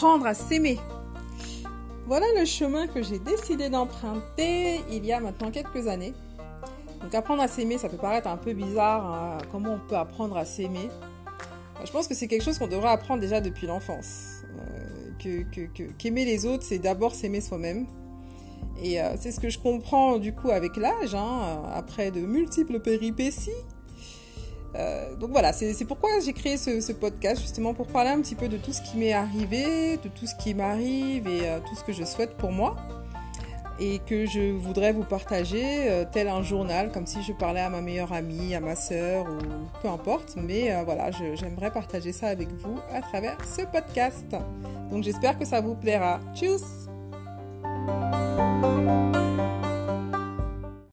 apprendre à s'aimer. Voilà le chemin que j'ai décidé d'emprunter il y a maintenant quelques années. Donc apprendre à s'aimer, ça peut paraître un peu bizarre. Hein, comment on peut apprendre à s'aimer Je pense que c'est quelque chose qu'on devrait apprendre déjà depuis l'enfance. Euh, qu'aimer les autres, c'est d'abord s'aimer soi-même. Et euh, c'est ce que je comprends du coup avec l'âge, hein, après de multiples péripéties. Euh, donc voilà, c'est pourquoi j'ai créé ce, podcast, justement pour parler un petit peu de tout ce qui m'est arrivé, de tout ce qui m'arrive et euh, tout ce que je souhaite pour moi. Et que je voudrais vous partager euh, tel un journal, comme si je parlais à ma meilleure amie, à ma sœur ou peu importe. Mais voilà, j'aimerais partager ça avec vous à travers ce podcast. Donc j'espère que ça vous plaira. Tchuss